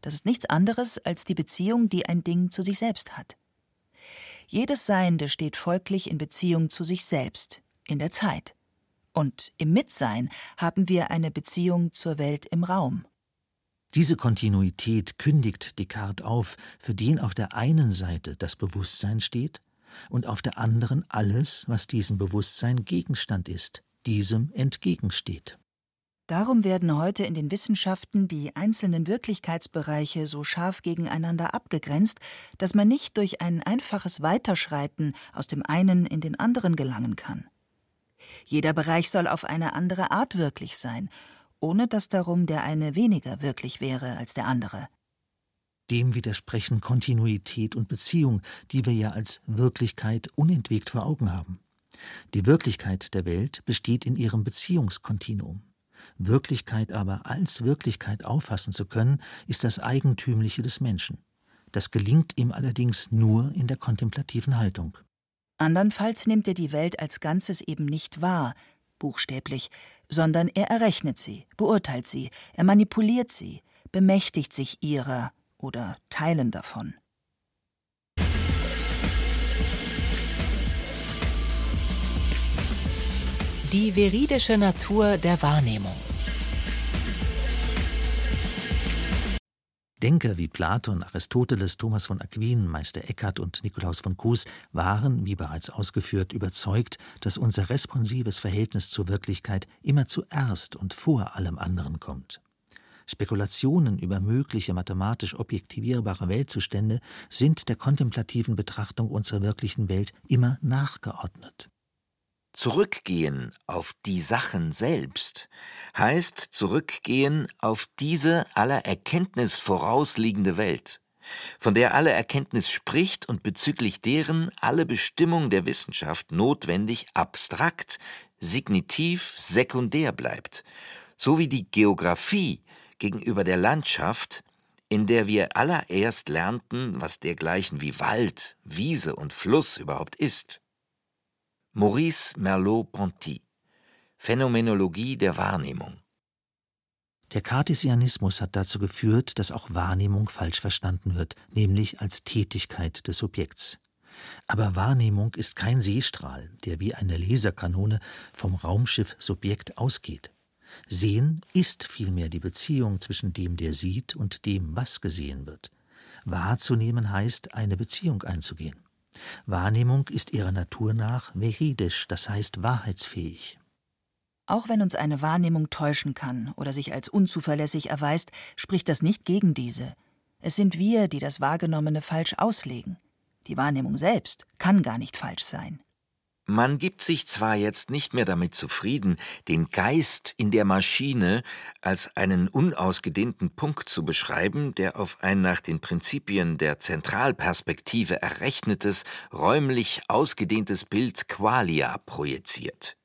Das ist nichts anderes als die Beziehung, die ein Ding zu sich selbst hat. Jedes Seiende steht folglich in Beziehung zu sich selbst, in der Zeit. Und im Mitsein haben wir eine Beziehung zur Welt im Raum. Diese Kontinuität kündigt Descartes auf, für den auf der einen Seite das Bewusstsein steht und auf der anderen alles, was diesem Bewusstsein Gegenstand ist, diesem entgegensteht. Darum werden heute in den Wissenschaften die einzelnen Wirklichkeitsbereiche so scharf gegeneinander abgegrenzt, dass man nicht durch ein einfaches Weiterschreiten aus dem einen in den anderen gelangen kann. Jeder Bereich soll auf eine andere Art wirklich sein, ohne dass darum der eine weniger wirklich wäre als der andere. Dem widersprechen Kontinuität und Beziehung, die wir ja als Wirklichkeit unentwegt vor Augen haben. Die Wirklichkeit der Welt besteht in ihrem Beziehungskontinuum. Wirklichkeit aber als Wirklichkeit auffassen zu können, ist das Eigentümliche des Menschen. Das gelingt ihm allerdings nur in der kontemplativen Haltung. Andernfalls nimmt er die Welt als Ganzes eben nicht wahr, buchstäblich, sondern er errechnet sie, beurteilt sie, er manipuliert sie, bemächtigt sich ihrer oder Teilen davon. Die veridische Natur der Wahrnehmung. Denker wie Platon, Aristoteles, Thomas von Aquin, Meister Eckhart und Nikolaus von Kues waren, wie bereits ausgeführt, überzeugt, dass unser responsives Verhältnis zur Wirklichkeit immer zuerst und vor allem anderen kommt. Spekulationen über mögliche mathematisch objektivierbare Weltzustände sind der kontemplativen Betrachtung unserer wirklichen Welt immer nachgeordnet. Zurückgehen auf die Sachen selbst heißt zurückgehen auf diese aller Erkenntnis vorausliegende Welt, von der alle Erkenntnis spricht und bezüglich deren alle Bestimmung der Wissenschaft notwendig abstrakt, signitiv, sekundär bleibt, so wie die Geographie gegenüber der Landschaft, in der wir allererst lernten, was dergleichen wie Wald, Wiese und Fluss überhaupt ist. Maurice Merleau-Ponty Phänomenologie der Wahrnehmung Der Cartesianismus hat dazu geführt, dass auch Wahrnehmung falsch verstanden wird, nämlich als Tätigkeit des Subjekts. Aber Wahrnehmung ist kein Seestrahl, der wie eine Laserkanone vom Raumschiff Subjekt ausgeht. Sehen ist vielmehr die Beziehung zwischen dem, der sieht, und dem, was gesehen wird. Wahrzunehmen heißt, eine Beziehung einzugehen. Wahrnehmung ist ihrer Natur nach veridisch, das heißt wahrheitsfähig. Auch wenn uns eine Wahrnehmung täuschen kann oder sich als unzuverlässig erweist, spricht das nicht gegen diese. Es sind wir, die das Wahrgenommene falsch auslegen. Die Wahrnehmung selbst kann gar nicht falsch sein. Man gibt sich zwar jetzt nicht mehr damit zufrieden, den Geist in der Maschine als einen unausgedehnten Punkt zu beschreiben, der auf ein nach den Prinzipien der Zentralperspektive errechnetes, räumlich ausgedehntes Bild Qualia projiziert.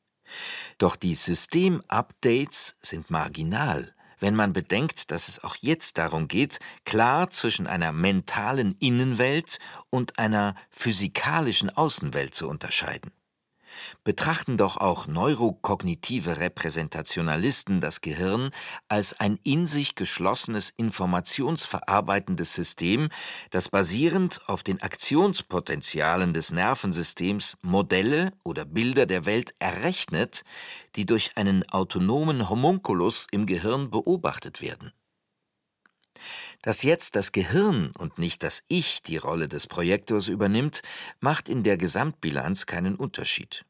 Doch die System-Updates sind marginal, wenn man bedenkt, dass es auch jetzt darum geht, klar zwischen einer mentalen Innenwelt und einer physikalischen Außenwelt zu unterscheiden betrachten doch auch neurokognitive Repräsentationalisten das Gehirn als ein in sich geschlossenes informationsverarbeitendes System, das basierend auf den Aktionspotenzialen des Nervensystems Modelle oder Bilder der Welt errechnet, die durch einen autonomen Homunculus im Gehirn beobachtet werden. Dass jetzt das Gehirn und nicht das Ich die Rolle des Projektors übernimmt, macht in der Gesamtbilanz keinen Unterschied.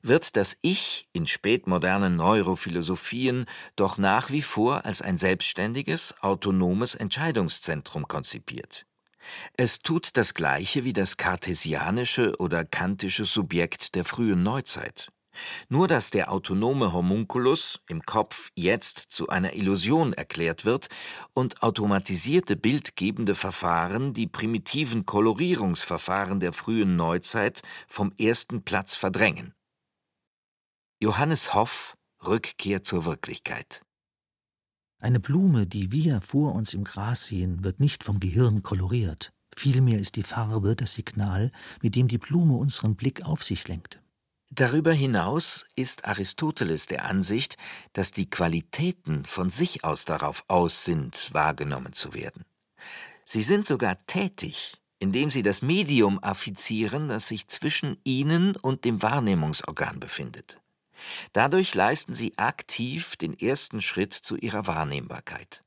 Wird das Ich in spätmodernen Neurophilosophien doch nach wie vor als ein selbstständiges, autonomes Entscheidungszentrum konzipiert. Es tut das Gleiche wie das kartesianische oder kantische Subjekt der frühen Neuzeit. Nur dass der autonome Homunculus im Kopf jetzt zu einer Illusion erklärt wird und automatisierte bildgebende Verfahren die primitiven Kolorierungsverfahren der frühen Neuzeit vom ersten Platz verdrängen. Johannes Hoff Rückkehr zur Wirklichkeit Eine Blume, die wir vor uns im Gras sehen, wird nicht vom Gehirn koloriert. Vielmehr ist die Farbe das Signal, mit dem die Blume unseren Blick auf sich lenkt. Darüber hinaus ist Aristoteles der Ansicht, dass die Qualitäten von sich aus darauf aus sind, wahrgenommen zu werden. Sie sind sogar tätig, indem sie das Medium affizieren, das sich zwischen ihnen und dem Wahrnehmungsorgan befindet. Dadurch leisten sie aktiv den ersten Schritt zu ihrer Wahrnehmbarkeit.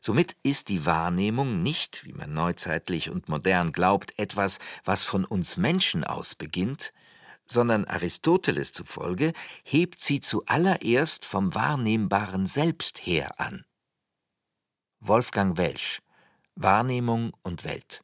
Somit ist die Wahrnehmung nicht, wie man neuzeitlich und modern glaubt, etwas, was von uns Menschen aus beginnt, sondern Aristoteles zufolge hebt sie zuallererst vom Wahrnehmbaren selbst her an. Wolfgang Welsch Wahrnehmung und Welt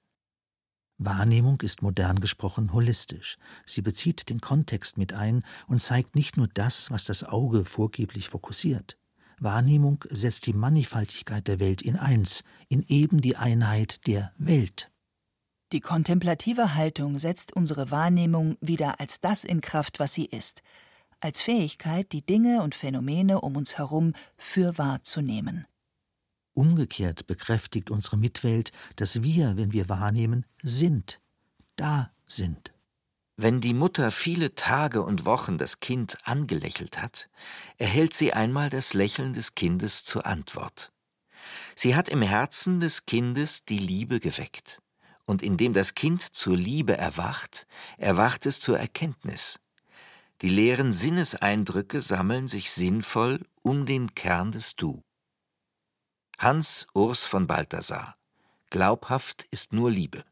Wahrnehmung ist modern gesprochen holistisch. Sie bezieht den Kontext mit ein und zeigt nicht nur das, was das Auge vorgeblich fokussiert. Wahrnehmung setzt die Mannigfaltigkeit der Welt in eins, in eben die Einheit der Welt. Die kontemplative Haltung setzt unsere Wahrnehmung wieder als das in Kraft, was sie ist, als Fähigkeit, die Dinge und Phänomene um uns herum für wahrzunehmen. Umgekehrt bekräftigt unsere Mitwelt, dass wir, wenn wir wahrnehmen, sind, da sind. Wenn die Mutter viele Tage und Wochen das Kind angelächelt hat, erhält sie einmal das Lächeln des Kindes zur Antwort. Sie hat im Herzen des Kindes die Liebe geweckt und indem das Kind zur Liebe erwacht, erwacht es zur Erkenntnis. Die leeren Sinneseindrücke sammeln sich sinnvoll um den Kern des Du. Hans Urs von Balthasar. Glaubhaft ist nur Liebe.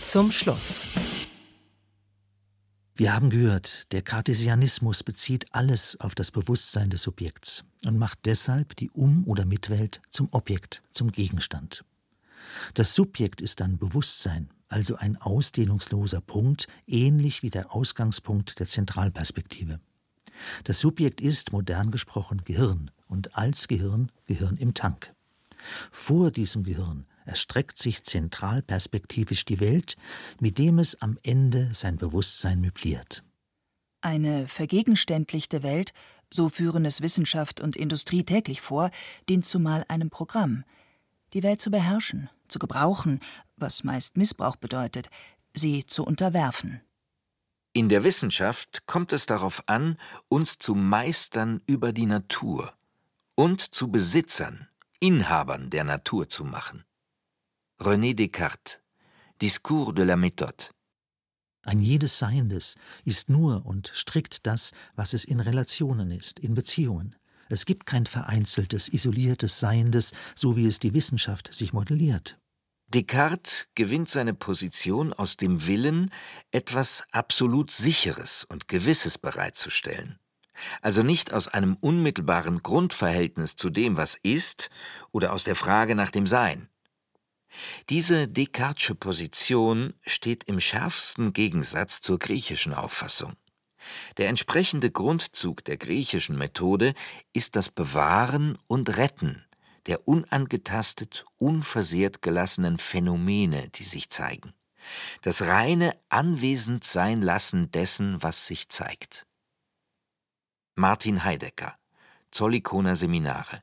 Zum Schluss. Wir haben gehört, der Cartesianismus bezieht alles auf das Bewusstsein des Subjekts und macht deshalb die Um- oder Mitwelt zum Objekt, zum Gegenstand. Das Subjekt ist dann Bewusstsein, also ein ausdehnungsloser Punkt, ähnlich wie der Ausgangspunkt der Zentralperspektive. Das Subjekt ist, modern gesprochen, Gehirn und als Gehirn Gehirn im Tank. Vor diesem Gehirn erstreckt sich zentralperspektivisch die Welt, mit dem es am Ende sein Bewusstsein möbliert. Eine vergegenständlichte Welt, so führen es Wissenschaft und Industrie täglich vor, dient zumal einem Programm. Die Welt zu beherrschen, zu gebrauchen, was meist Missbrauch bedeutet, sie zu unterwerfen. In der Wissenschaft kommt es darauf an, uns zu Meistern über die Natur und zu Besitzern, Inhabern der Natur zu machen. René Descartes Discours de la méthode Ein jedes Seiendes ist nur und strikt das, was es in Relationen ist, in Beziehungen. Es gibt kein vereinzeltes, isoliertes Seiendes, so wie es die Wissenschaft sich modelliert. Descartes gewinnt seine Position aus dem Willen, etwas absolut Sicheres und Gewisses bereitzustellen. Also nicht aus einem unmittelbaren Grundverhältnis zu dem, was ist, oder aus der Frage nach dem Sein. Diese Descartesche Position steht im schärfsten Gegensatz zur griechischen Auffassung. Der entsprechende Grundzug der griechischen Methode ist das Bewahren und Retten der unangetastet, unversehrt gelassenen Phänomene, die sich zeigen. Das reine Anwesendsein-Lassen dessen, was sich zeigt. Martin Heidegger, Zollikoner Seminare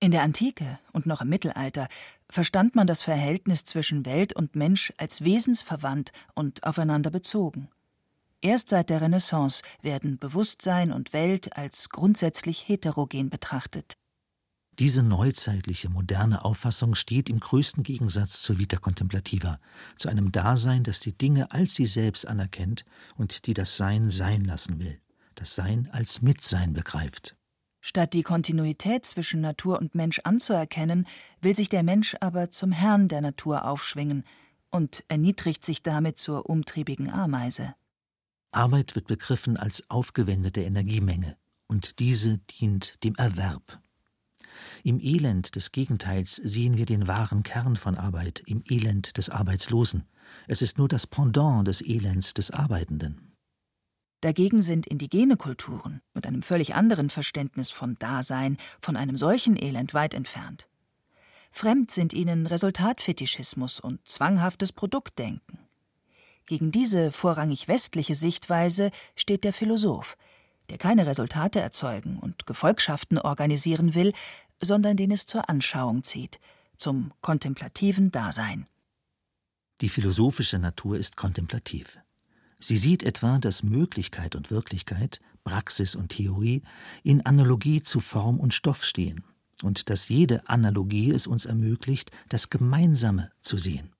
in der Antike und noch im Mittelalter verstand man das Verhältnis zwischen Welt und Mensch als wesensverwandt und aufeinander bezogen. Erst seit der Renaissance werden Bewusstsein und Welt als grundsätzlich heterogen betrachtet. Diese neuzeitliche, moderne Auffassung steht im größten Gegensatz zur Vita Contemplativa, zu einem Dasein, das die Dinge als sie selbst anerkennt und die das Sein sein lassen will, das Sein als Mitsein begreift. Statt die Kontinuität zwischen Natur und Mensch anzuerkennen, will sich der Mensch aber zum Herrn der Natur aufschwingen und erniedrigt sich damit zur umtriebigen Ameise. Arbeit wird begriffen als aufgewendete Energiemenge, und diese dient dem Erwerb. Im Elend des Gegenteils sehen wir den wahren Kern von Arbeit, im Elend des Arbeitslosen. Es ist nur das Pendant des Elends des Arbeitenden. Dagegen sind indigene Kulturen mit einem völlig anderen Verständnis von Dasein von einem solchen Elend weit entfernt. Fremd sind ihnen Resultatfetischismus und zwanghaftes Produktdenken. Gegen diese vorrangig westliche Sichtweise steht der Philosoph, der keine Resultate erzeugen und Gefolgschaften organisieren will, sondern den es zur Anschauung zieht, zum kontemplativen Dasein. Die philosophische Natur ist kontemplativ. Sie sieht etwa, dass Möglichkeit und Wirklichkeit, Praxis und Theorie in Analogie zu Form und Stoff stehen und dass jede Analogie es uns ermöglicht, das Gemeinsame zu sehen.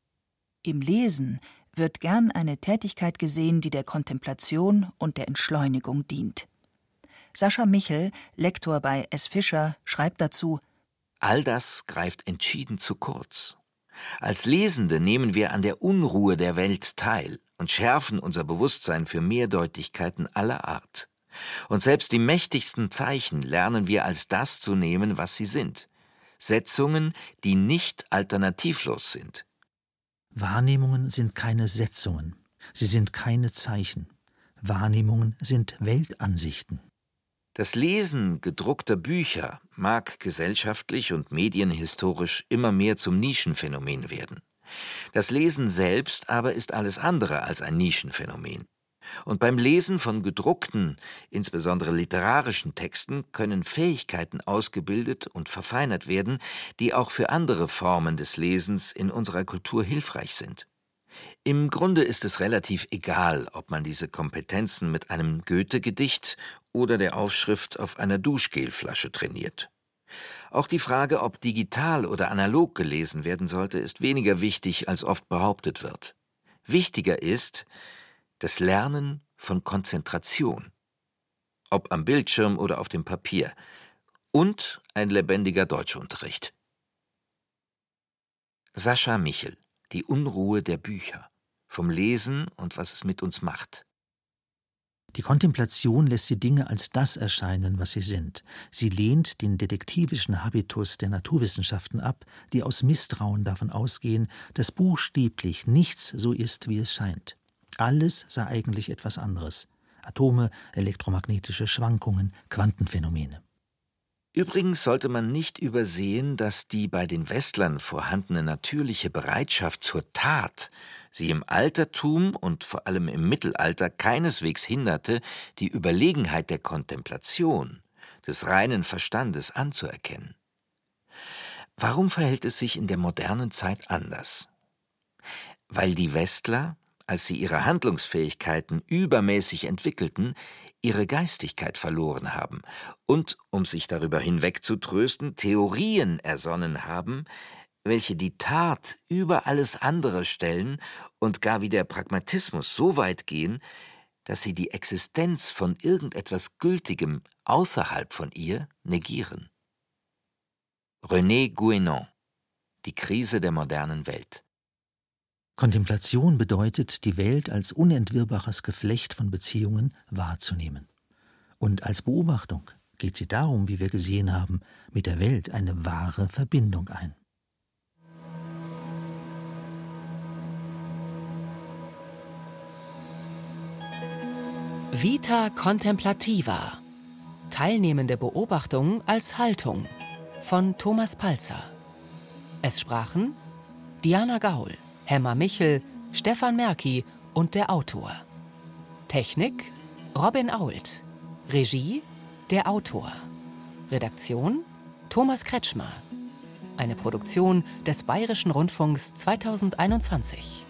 Im Lesen wird gern eine Tätigkeit gesehen, die der Kontemplation und der Entschleunigung dient. Sascha Michel, Lektor bei S. Fischer, schreibt dazu All das greift entschieden zu kurz. Als Lesende nehmen wir an der Unruhe der Welt teil und schärfen unser Bewusstsein für Mehrdeutigkeiten aller Art. Und selbst die mächtigsten Zeichen lernen wir als das zu nehmen, was sie sind. Setzungen, die nicht alternativlos sind. Wahrnehmungen sind keine Setzungen, sie sind keine Zeichen. Wahrnehmungen sind Weltansichten. Das Lesen gedruckter Bücher mag gesellschaftlich und medienhistorisch immer mehr zum Nischenphänomen werden. Das Lesen selbst aber ist alles andere als ein Nischenphänomen. Und beim Lesen von gedruckten, insbesondere literarischen Texten können Fähigkeiten ausgebildet und verfeinert werden, die auch für andere Formen des Lesens in unserer Kultur hilfreich sind. Im Grunde ist es relativ egal, ob man diese Kompetenzen mit einem Goethe-Gedicht oder der Aufschrift auf einer Duschgelflasche trainiert. Auch die Frage, ob digital oder analog gelesen werden sollte, ist weniger wichtig, als oft behauptet wird. Wichtiger ist, das Lernen von Konzentration, ob am Bildschirm oder auf dem Papier, und ein lebendiger Deutschunterricht. Sascha Michel, Die Unruhe der Bücher, vom Lesen und was es mit uns macht. Die Kontemplation lässt die Dinge als das erscheinen, was sie sind. Sie lehnt den detektivischen Habitus der Naturwissenschaften ab, die aus Misstrauen davon ausgehen, dass buchstäblich nichts so ist, wie es scheint. Alles sei eigentlich etwas anderes. Atome, elektromagnetische Schwankungen, Quantenphänomene. Übrigens sollte man nicht übersehen, dass die bei den Westlern vorhandene natürliche Bereitschaft zur Tat sie im Altertum und vor allem im Mittelalter keineswegs hinderte, die Überlegenheit der Kontemplation, des reinen Verstandes anzuerkennen. Warum verhält es sich in der modernen Zeit anders? Weil die Westler, als sie ihre Handlungsfähigkeiten übermäßig entwickelten, ihre Geistigkeit verloren haben und, um sich darüber hinwegzutrösten, Theorien ersonnen haben, welche die Tat über alles andere stellen und gar wie der Pragmatismus so weit gehen, dass sie die Existenz von irgendetwas Gültigem außerhalb von ihr negieren. René Guénon Die Krise der modernen Welt Kontemplation bedeutet, die Welt als unentwirrbares Geflecht von Beziehungen wahrzunehmen. Und als Beobachtung geht sie darum, wie wir gesehen haben, mit der Welt eine wahre Verbindung ein. Vita Contemplativa. Teilnehmende Beobachtung als Haltung von Thomas Palzer. Es sprachen Diana Gaul. Hemmer Michel, Stefan Merki und der Autor. Technik Robin Ault. Regie der Autor. Redaktion Thomas Kretschmer. Eine Produktion des Bayerischen Rundfunks 2021.